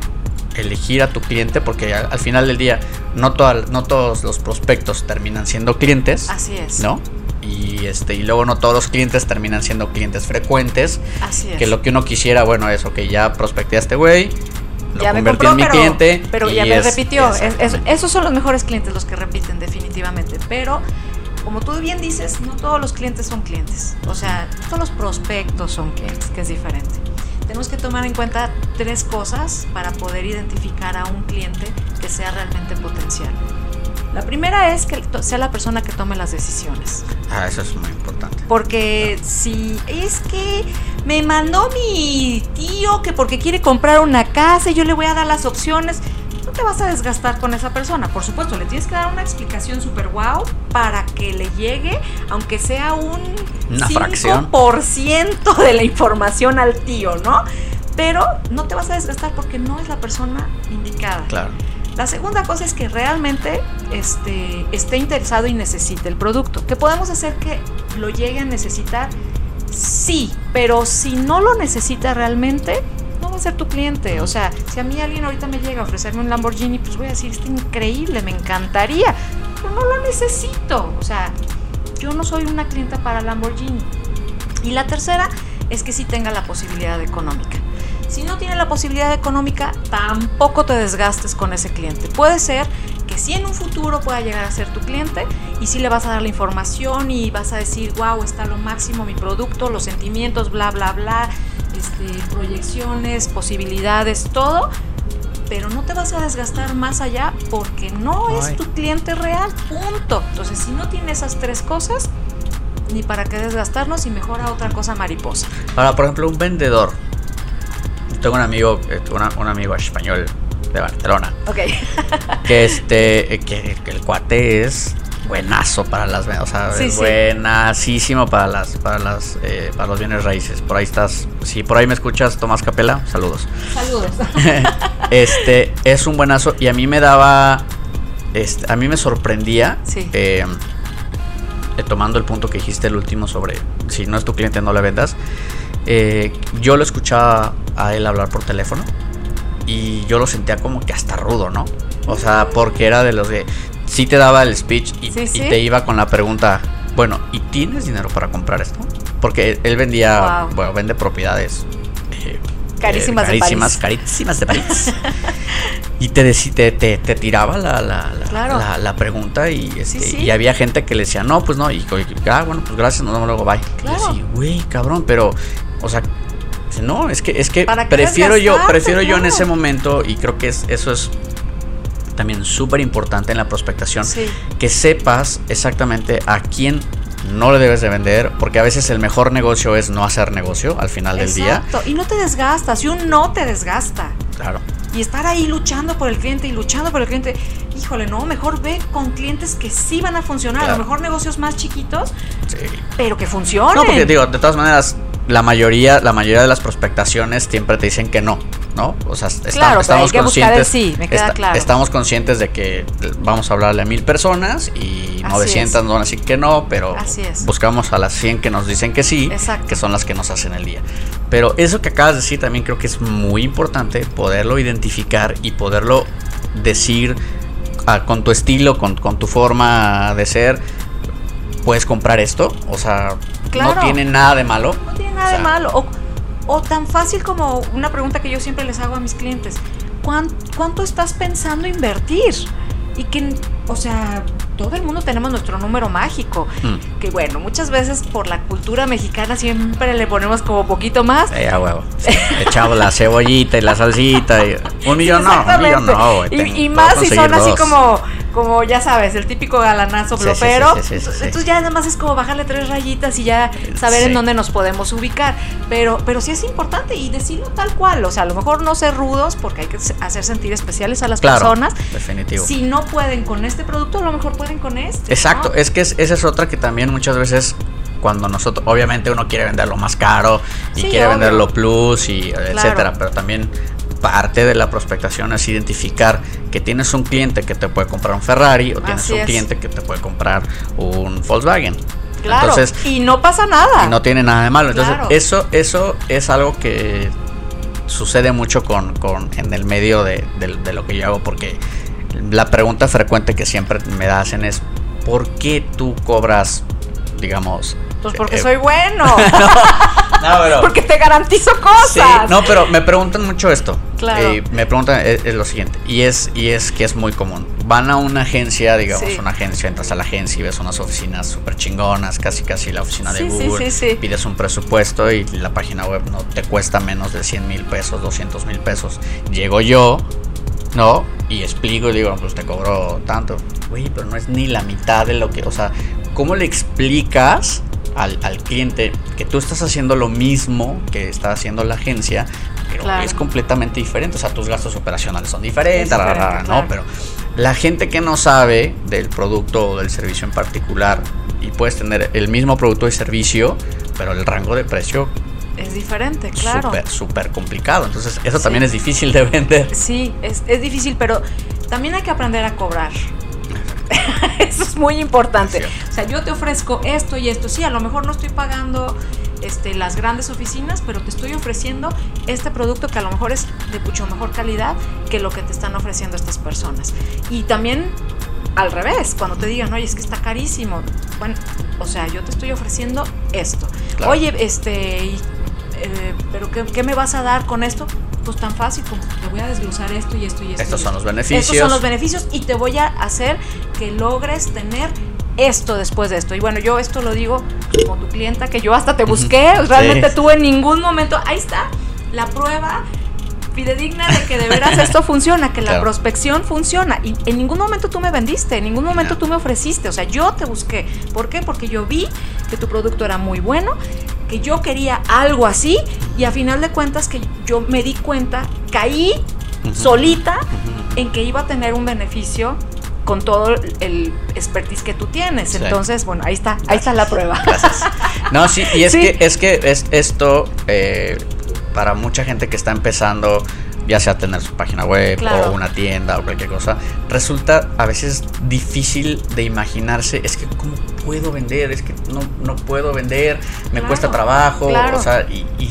elegir a tu cliente porque al, al final del día no, toda- no todos los prospectos terminan siendo clientes, Así es. ¿no? Y, este, y luego no todos los clientes terminan siendo clientes frecuentes. Así es. Que lo que uno quisiera, bueno, es, ok, ya prospecté a este güey, lo ya me compró, en mi pero, cliente. pero ya me es- repitió. Es- esos son los mejores clientes los que repiten definitivamente. Pero como tú bien dices, no todos los clientes son clientes. O sea, todos los prospectos son clientes, que es diferente. Tenemos que tomar en cuenta tres cosas para poder identificar a un cliente que sea realmente potencial. La primera es que sea la persona que tome las decisiones. Ah, eso es muy importante. Porque si es que me mandó mi tío que porque quiere comprar una casa y yo le voy a dar las opciones, no te vas a desgastar con esa persona. Por supuesto, le tienes que dar una explicación súper guau para que le llegue, aunque sea un Una fracción. 5% de la información al tío, ¿no? Pero no te vas a desgastar porque no es la persona indicada. Claro. La segunda cosa es que realmente este, esté interesado y necesite el producto. ¿Que podemos hacer que lo llegue a necesitar? Sí, pero si no lo necesita realmente, no va a ser tu cliente. O sea, si a mí alguien ahorita me llega a ofrecerme un Lamborghini, pues voy a decir, está increíble, me encantaría, pero no lo necesito. O sea, yo no soy una clienta para Lamborghini. Y la tercera es que sí tenga la posibilidad económica. Si no tiene la posibilidad económica, tampoco te desgastes con ese cliente. Puede ser que sí en un futuro pueda llegar a ser tu cliente y sí le vas a dar la información y vas a decir, wow, está lo máximo mi producto, los sentimientos, bla, bla, bla, este, proyecciones, posibilidades, todo. Pero no te vas a desgastar más allá porque no Ay. es tu cliente real, punto. Entonces, si no tiene esas tres cosas, ni para qué desgastarnos y mejora otra cosa mariposa. Ahora, por ejemplo, un vendedor. Tengo un amigo, eh, una- un amigo español de Barcelona, Ok. que este, eh, que, que el cuate es buenazo para las o sea, Sí, es sí. buenasísimo para las, para las, eh, para los bienes raíces. Por ahí estás, si por ahí me escuchas, Tomás Capela, saludos. Saludos. este es un buenazo y a mí me daba este, a mí me sorprendía Sí. eh, eh, tomando el punto que dijiste el último sobre si no es tu cliente no le vendas eh, yo lo escuchaba a él hablar por teléfono y yo lo sentía como que hasta rudo no o sea porque era de los que sí te daba el speech y, Sí, y sí. te iba con la pregunta bueno y tienes dinero para comprar esto porque él vendía Wow. bueno vende propiedades eh, Carísimas de carísimas, París. carísimas de París. y te, te, te, te tiraba la, la, la, Claro. la- la pregunta y, este, sí. y había gente que le decía, no, pues no, y, y- ah, bueno, pues gracias, nos vemos luego, bye. Claro. Y yo así, güey, cabrón, pero, o sea, no, es que, es que ¿Para qué prefiero yo, prefiero yo en ese momento, y creo que es, eso es también súper importante en la prospectación, Sí. que sepas exactamente a quién no le debes de vender, porque a veces el mejor negocio es no hacer negocio al final del día. Exacto. Y no te desgastas. Y un no te desgasta. Claro. Y estar ahí luchando por el cliente y luchando por el cliente. Híjole, no, mejor ve con clientes que sí van a funcionar. A lo mejor negocios más chiquitos, Sí. pero que funcionen. No, porque digo, de todas maneras, la mayoría, la mayoría de las prospectaciones siempre te dicen que no, ¿no? O sea, está- Claro, pero estamos conscientes. sí, me queda claro. Estamos conscientes de que vamos a hablarle a mil personas y Así 900 es. nos van a decir que no, pero Así es. buscamos a las 100 que nos dicen que sí, Exacto. que son las que nos hacen el día. Pero eso que acabas de decir también creo que es muy importante poderlo identificar y poderlo decir ah, con tu estilo, con, con tu forma de ser. Puedes comprar esto, o sea, Claro. no tiene nada de malo. Nada de malo. O, o tan fácil como una pregunta que yo siempre les hago a mis clientes. ¿Cuán- ¿Cuánto estás pensando invertir? Y que, o sea, todo el mundo tenemos nuestro número mágico. Mm. Que bueno, muchas veces por la cultura mexicana siempre le ponemos como poquito más. Eh, a huevo. Echamos la cebollita y la salsita. Y un millón no, un millón no. güey, Y- y, más si son así dos. como, como, ya sabes, el típico galanazo blopero. sí, sí. Entonces ya nada más es como bajarle tres rayitas y ya saber en dónde nos podemos ubicar. Pero, pero sí es importante y decirlo tal cual. O sea, a lo mejor no ser rudos porque hay que hacer sentir especiales a las Claro, personas. definitivo. Si no pueden con este producto, a lo mejor pueden con este. Exacto, ¿no? es que es- esa es otra que también muchas veces cuando nosotros, obviamente uno quiere venderlo más caro y Sí, quiere obvio. venderlo plus y etcétera, pero también parte de la prospectación es identificar que tienes un cliente que te puede comprar un Ferrari o tienes un es. cliente que te puede comprar un Volkswagen. Claro. Entonces, y no pasa nada. y no tiene nada de malo. Entonces, Claro. eso, eso es algo que sucede mucho con, con en el medio de, de- de lo que yo hago porque la pregunta frecuente que siempre me hacen es ¿por qué tú cobras, digamos? Pues porque eh, soy bueno. no, pero- porque te garantizo Sí, cosas. no, pero me preguntan mucho esto. Claro. Eh, me preguntan es, es lo siguiente y es y es que es muy común. Van a una agencia, digamos, Sí. una agencia, entras a la agencia y ves unas oficinas súper chingonas, casi casi la oficina de Sí, sí, Google. sí, sí. Pides un presupuesto y la página web no te cuesta menos de 100 mil pesos, 200 mil pesos. Llego yo, ¿no? Y explico y digo, pues te cobro tanto. Güey, pero no es ni la mitad de lo que, o sea, ¿cómo le explicas al, al cliente que tú estás haciendo lo mismo que está haciendo la agencia? Pero Claro. es completamente diferente, o sea, tus gastos operacionales son diferentes, ¿no? Pero la gente que no sabe del producto o del servicio en particular y puedes tener el mismo producto y servicio, pero el rango de precio Es diferente, claro. súper, súper complicado. Entonces, eso Sí. también es difícil de vender. Sí, es, es difícil, pero también hay que aprender a cobrar. Eso es muy importante. Es. O sea, yo te ofrezco esto y esto. Sí, a lo mejor no estoy pagando este, las grandes oficinas, pero te estoy ofreciendo este producto que a lo mejor es de mucho mejor calidad que lo que te están ofreciendo estas personas. Y también al revés, cuando te digan, oye, es que está carísimo. Bueno, o sea, yo te estoy ofreciendo esto. Claro. Oye, este, eh, pero qué, qué me vas a dar con esto? Pues tan fácil como te voy a desglosar esto y esto y esto. Estos y son esto. los beneficios. Estos son los beneficios y te voy a hacer que logres tener esto después de esto. Y bueno, yo esto lo digo como tu clienta, que yo hasta te busqué, realmente Sí. tú en ningún momento, ahí está, la prueba fidedigna de que de veras esto funciona, que la Claro. prospección funciona. Y en ningún momento tú me vendiste, en ningún momento No. tú me ofreciste, o sea, yo te busqué. ¿Por qué? Porque yo vi que tu producto era muy bueno, que yo quería algo así y a final de cuentas que yo me di cuenta, caí solita en que iba a tener un beneficio con todo el expertise que tú tienes. Sí. Entonces, bueno, ahí está, ahí está la prueba. Gracias. No, sí, y es Sí. que es que es esto eh, para mucha gente que está empezando, ya sea tener su página web Claro. o una tienda o cualquier cosa, resulta a veces difícil de imaginarse, es que cómo puedo vender, es que no, no puedo vender, me Claro, cuesta trabajo, claro. o sea, y, y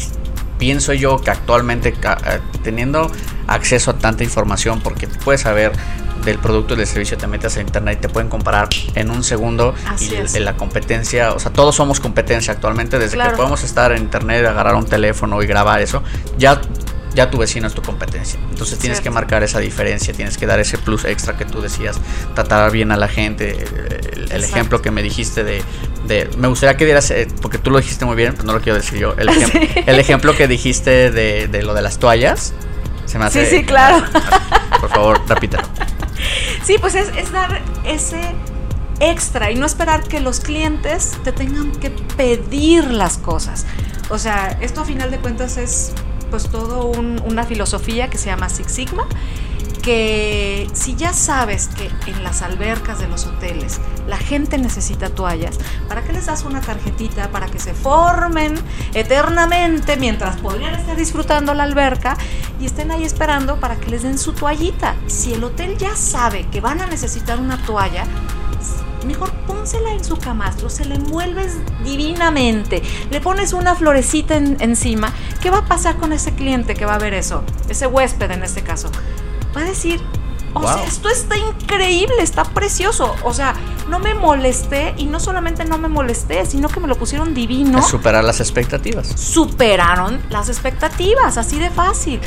pienso yo que actualmente eh, teniendo acceso a tanta información, porque puedes saber del producto y del servicio, te metes a internet y te pueden comparar en un segundo Así y es. la competencia, o sea, todos somos competencia actualmente, desde Claro. que podemos estar en internet, agarrar un teléfono y grabar eso, ya, ya tu vecino es tu competencia. Entonces tienes que marcar esa diferencia, tienes que dar ese plus extra que tú decías, tratar bien a la gente, el, ejemplo que me dijiste de, de- me gustaría que dieras, eh, porque tú lo dijiste muy bien, pero no lo quiero decir yo, el, ejem- Sí. el ejemplo que dijiste de, de lo de las toallas, se me hace... Sí, sí, claro. Por favor, repítelo. Sí, pues es, es dar ese extra y no esperar que los clientes te tengan que pedir las cosas. O sea, esto a final de cuentas es pues todo un- una filosofía que se llama Six Sigma, que si ya sabes que en las albercas de los hoteles la gente necesita toallas, ¿para qué les das una tarjetita para que se formen eternamente mientras podrían estar disfrutando la alberca y estén ahí esperando para que les den su toallita? Si el hotel ya sabe que van a necesitar una toalla, mejor pónsela en su camastro, se la envuelves divinamente, le pones una florecita en- encima. ¿Qué va a pasar con ese cliente que va a ver eso? Ese huésped en este caso. Va a decir, o Wow. sea, esto está increíble, está precioso. O sea, no me molesté y no solamente no me molesté, sino que me lo pusieron divino. Es superar las expectativas. Superaron las expectativas, así de fácil.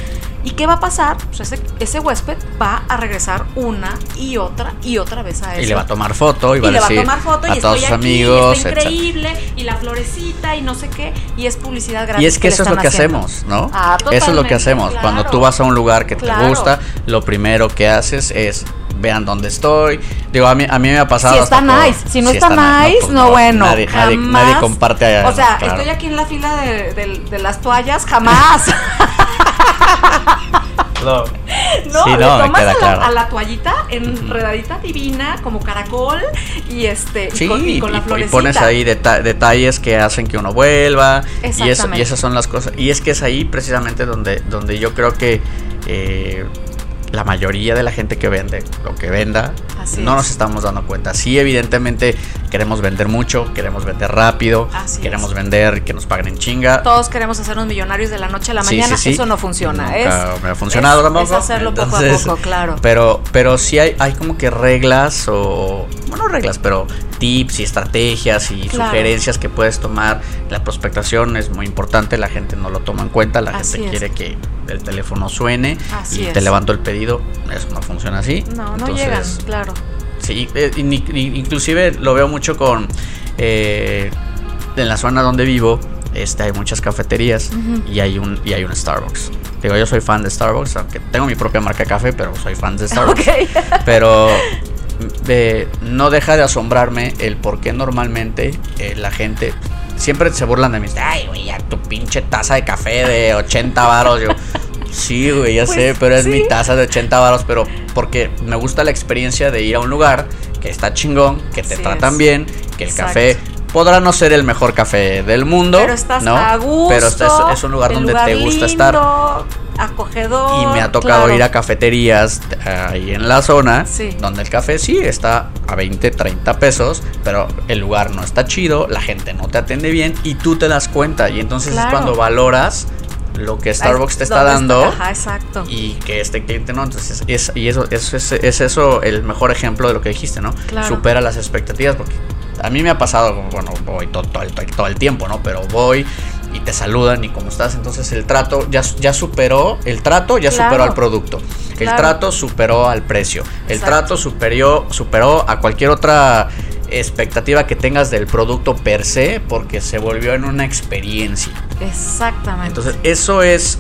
¿Y qué va a pasar? Pues ese, ese huésped va a regresar una y otra y otra vez a eso. Y le va a tomar foto y va le a va a tomar foto a y todos estoy sus aquí, amigos, etcétera. increíble, y la florecita y no sé qué, y es publicidad gratis. Y es que eso es lo que haciendo. hacemos, ¿no? Ah, eso es lo que hacemos. Cuando tú vas a un lugar que te Claro. gusta, lo primero que haces es vean dónde estoy. Digo, a mí, a mí me ha pasado. Si está por- nice, si no si está, nice, pues no, bueno. Nadie, nadie, jamás. nadie comparte. O sea, claro. estoy aquí en la fila de, de- de las toallas, jamás. No. No, Sí, le no, me tomas queda a, la, claro. a la toallita enredadita divina, como caracol, y este, y Sí, con, y con la y- y florecita. pones ahí deta- detalles que hacen que uno vuelva. Y, eso, y esas son las cosas. Y es que es ahí precisamente donde, donde yo creo que eh, la mayoría de la gente que vende lo que venda Así no es. nos estamos dando cuenta. Sí, evidentemente queremos vender mucho, queremos vender rápido, Así queremos es. vender que nos paguen en chinga. Todos queremos hacernos millonarios de la noche a la Sí, mañana. sí, sí. Eso no funciona. Nunca es, me ha funcionado tampoco. Es hacerlo poco a poco, claro. Pero, pero sí hay, hay como que reglas o. Bueno, reglas, pero tips y estrategias y Claro. sugerencias que puedes tomar. La prospectación es muy importante, la gente no lo toma en cuenta, la Así gente es. quiere que el teléfono suene Así y es. te levanto el pedido. Eso no funciona así. No, no llegan, claro. Sí, eh, in- in- inclusive lo veo mucho con eh, en la zona donde vivo, este hay muchas cafeterías y hay un y hay un Starbucks. Digo, yo soy fan de Starbucks, aunque tengo mi propia marca de café, pero soy fan de Starbucks. Pero eh, no deja de asombrarme el por qué normalmente eh, la gente siempre se burlan de mí. Ay, güey, ya tu pinche taza de café de 80 varos. Yo, sí, güey, ya Pues, sé, pero es sí. mi taza de 80 varos. Pero porque me gusta la experiencia de ir a un lugar que está chingón, que te Así tratan es. bien, que el Exacto. café podrá no ser el mejor café del mundo. Pero estás ¿no? a gusto. Pero es, un lugar donde lugar te gusta lindo, estar. Acogedor. Y me ha tocado claro. ir a cafeterías eh, ahí en la zona, Sí. donde el café sí está a 20, 30 pesos, pero el lugar no está chido, la gente no te atiende bien y tú te das cuenta. Y entonces Claro. es cuando valoras lo que Starbucks te está ¿Dónde dando Ajá, y que este cliente no. Entonces es, y eso, eso es, es eso el mejor ejemplo de lo que dijiste, ¿no? Claro. Supera las expectativas porque a mí me ha pasado, bueno, voy todo, todo, el, todo el tiempo, ¿no? Pero voy y te saludan y cómo estás. Entonces el trato ya, ya superó, el trato ya Claro. superó al producto. El Claro. trato superó al precio. El Exacto. trato superió, superó a cualquier otra expectativa que tengas del producto per se porque se volvió en una experiencia. Exactamente. Entonces, eso es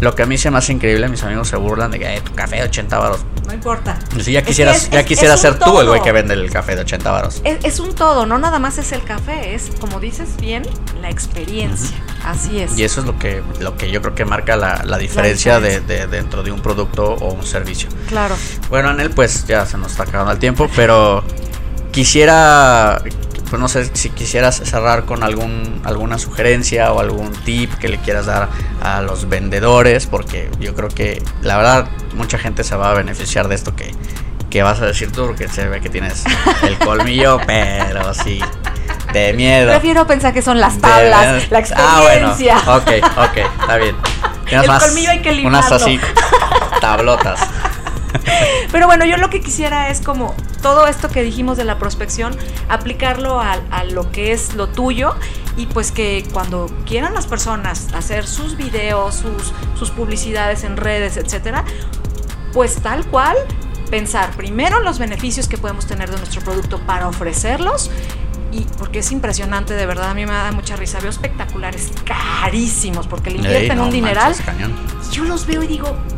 lo que a mí se me hace increíble. Mis amigos se burlan de que "Ay, tu café de 80 varos. no importa. Si ya Es que quisieras, es- ya es- quisiera es un ser tú el güey que vende el café de 80 varos. Es, es un todo, no nada más es el café, es, como dices bien, la experiencia. Así es. Y eso es lo que, lo que yo creo que marca la, la diferencia, diferencia. De, de- dentro de un producto o un servicio. Claro. Bueno, Anel, pues ya se nos está acabando el tiempo, pero quisiera, pues no sé si quisieras cerrar con algún alguna sugerencia o algún tip que le quieras dar a los vendedores, porque yo creo que la verdad mucha gente se va a beneficiar de esto que, que vas a decir tú, porque se ve que tienes el colmillo, pero sí, de miedo. Prefiero pensar que son las De- tablas, la Ah, bueno, experiencia. ok, ok, está bien. Tienes El unas- colmillo hay que Unas limarlo. así, tablotas. Pero bueno, yo lo que quisiera es como todo esto que dijimos de la prospección, aplicarlo a, a lo que es lo tuyo y pues que cuando quieran las personas hacer sus videos, sus, sus publicidades en redes, etcétera, pues tal cual pensar primero en los beneficios que podemos tener de nuestro producto para ofrecerlos y porque es impresionante, de verdad, a mí me da mucha risa. Veo espectaculares carísimos porque le invierten no un dineral. manches, cañón. Yo los veo y digo, ¿qué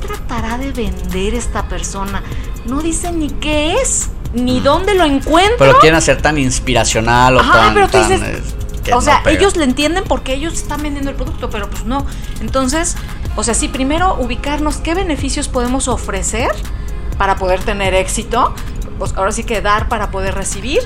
tratará de vender esta persona? No dice ni qué es, ni dónde lo encuentro. Pero quieren hacer tan inspiracional o Ajá, tan. pero tú tan, dices, eh, o sea, ellos le entienden porque ellos están vendiendo el producto, pero pues no. Entonces, o sea, sí, primero ubicarnos qué beneficios podemos ofrecer para poder tener éxito. Pues ahora sí que dar para poder recibir.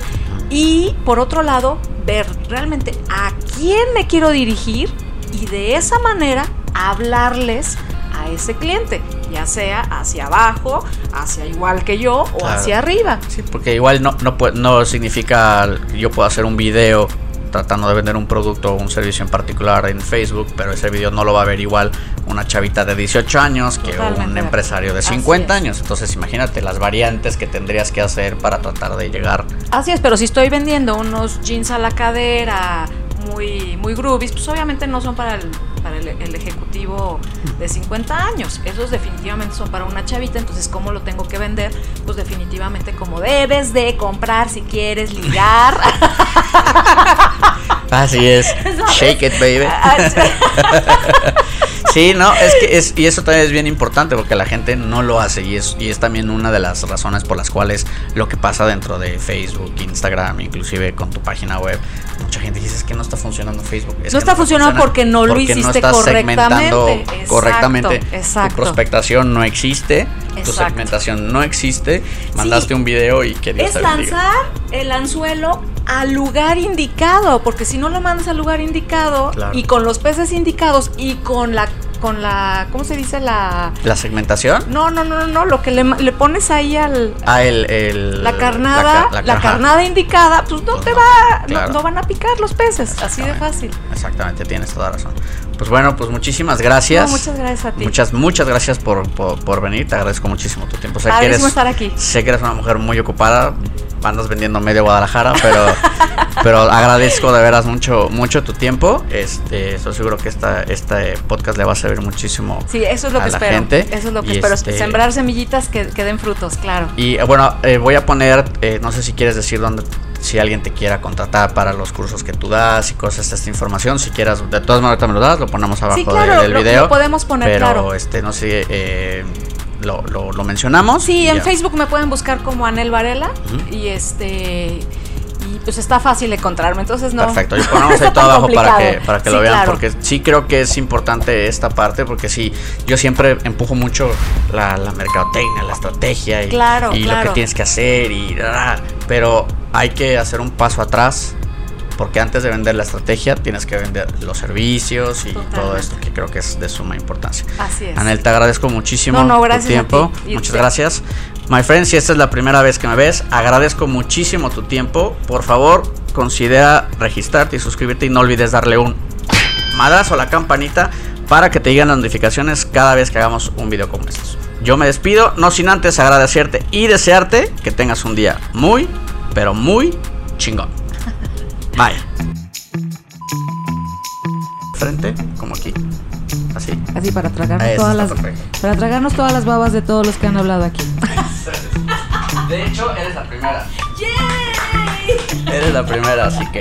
Y por otro lado, ver realmente a quién me quiero dirigir y de esa manera hablarles a ese cliente, ya sea hacia abajo, hacia igual que yo o Claro. hacia arriba. Sí, porque igual no, no, no significa que yo pueda hacer un video tratando de vender un producto o un servicio en particular en Facebook, pero ese video no lo va a ver igual una chavita de 18 años que Totalmente un empresario de acuerdo. 50 Así es. años. Entonces imagínate las variantes que tendrías que hacer para tratar de llegar. Así es, pero si estoy vendiendo unos jeans a la cadera muy, muy groovies, pues obviamente no son para el, para el, el ejecutivo de 50 años. Esos definitivamente son para una chavita, entonces ¿cómo lo tengo que vender? Pues definitivamente como debes de comprar si quieres ligar. Así es. Shake it, baby. Sí, no, es que es, y eso también es bien importante porque la gente no lo hace y es, y es también una de las razones por las cuales lo que pasa dentro de Facebook, Instagram, inclusive con tu página web, mucha gente dice es que no está funcionando Facebook. es No está funcionando funciona porque no lo hiciste estás segmentando correctamente. Exacto, correctamente. exacto. Tu prospectación no existe, tu Exacto. segmentación no existe, mandaste un video y que Dios es te lanzar el anzuelo al lugar indicado, porque si no lo mandas al lugar indicado Claro. y con los peces indicados y con la con la, ¿cómo se dice? La... ¿La segmentación? No, no, no, no, lo que le, le pones ahí al... Ah, el... el la carnada, la, ca- la- carnada indicada, pues no Pues te no, va, no- claro. no, van a picar los peces, así de fácil. Exactamente, tienes toda razón. Pues bueno, pues muchísimas gracias. No, muchas gracias a ti. Muchas, muchas gracias por, por, por venir. Te agradezco muchísimo tu tiempo. Sé que, eres, estar aquí. sé que eres una mujer muy ocupada. Andas vendiendo medio Guadalajara, pero, pero agradezco de veras mucho, mucho tu tiempo. Este, estoy seguro que esta, este podcast le va a servir muchísimo Sí, eso es lo a que la espero. gente. Eso es lo que Y espero. este- Sembrar semillitas que, que den frutos, claro. Y eh, bueno, eh, voy a poner, eh, no sé si quieres decir dónde, si alguien te quiera contratar para los cursos que tú das y cosas, esta información, si quieras, de todas maneras ahorita me lo das, lo ponemos abajo Sí, de- claro, del lo- video. lo podemos poner, pero, claro. este, no sé, eh, lo, lo, lo mencionamos. Sí, en ya. Facebook me pueden buscar como Anel Varela y este y pues está fácil encontrarme, entonces no. Perfecto, y ponemos ahí todo abajo para que, para que Sí, lo vean, claro. porque sí creo que es importante esta parte, porque sí, yo siempre empujo mucho la, la mercadotecnia, la estrategia y, Claro, y lo que tienes que hacer, y ah, pero hay que hacer un paso atrás, porque antes de vender la estrategia tienes que vender los servicios y todo Totalmente. esto que creo que es de suma importancia. Así es. Anel, te agradezco muchísimo No, no, tu gracias a tiempo. ti. Y Muchas usted. gracias. My friend, si esta es la primera vez que me ves, agradezco muchísimo tu tiempo. Por favor, considera registrarte y suscribirte y no olvides darle un madrazo a la campanita para que te lleguen las notificaciones cada vez que hagamos un video como estos. Yo me despido, no sin antes agradecerte y desearte que tengas un día muy, pero muy chingón. Bye. Frente, como aquí. Así. Así para tragarnos Eso todas las perfecto. para tragarnos todas las babas de todos los que han hablado aquí. De hecho, eres la primera. Eres la primera, así que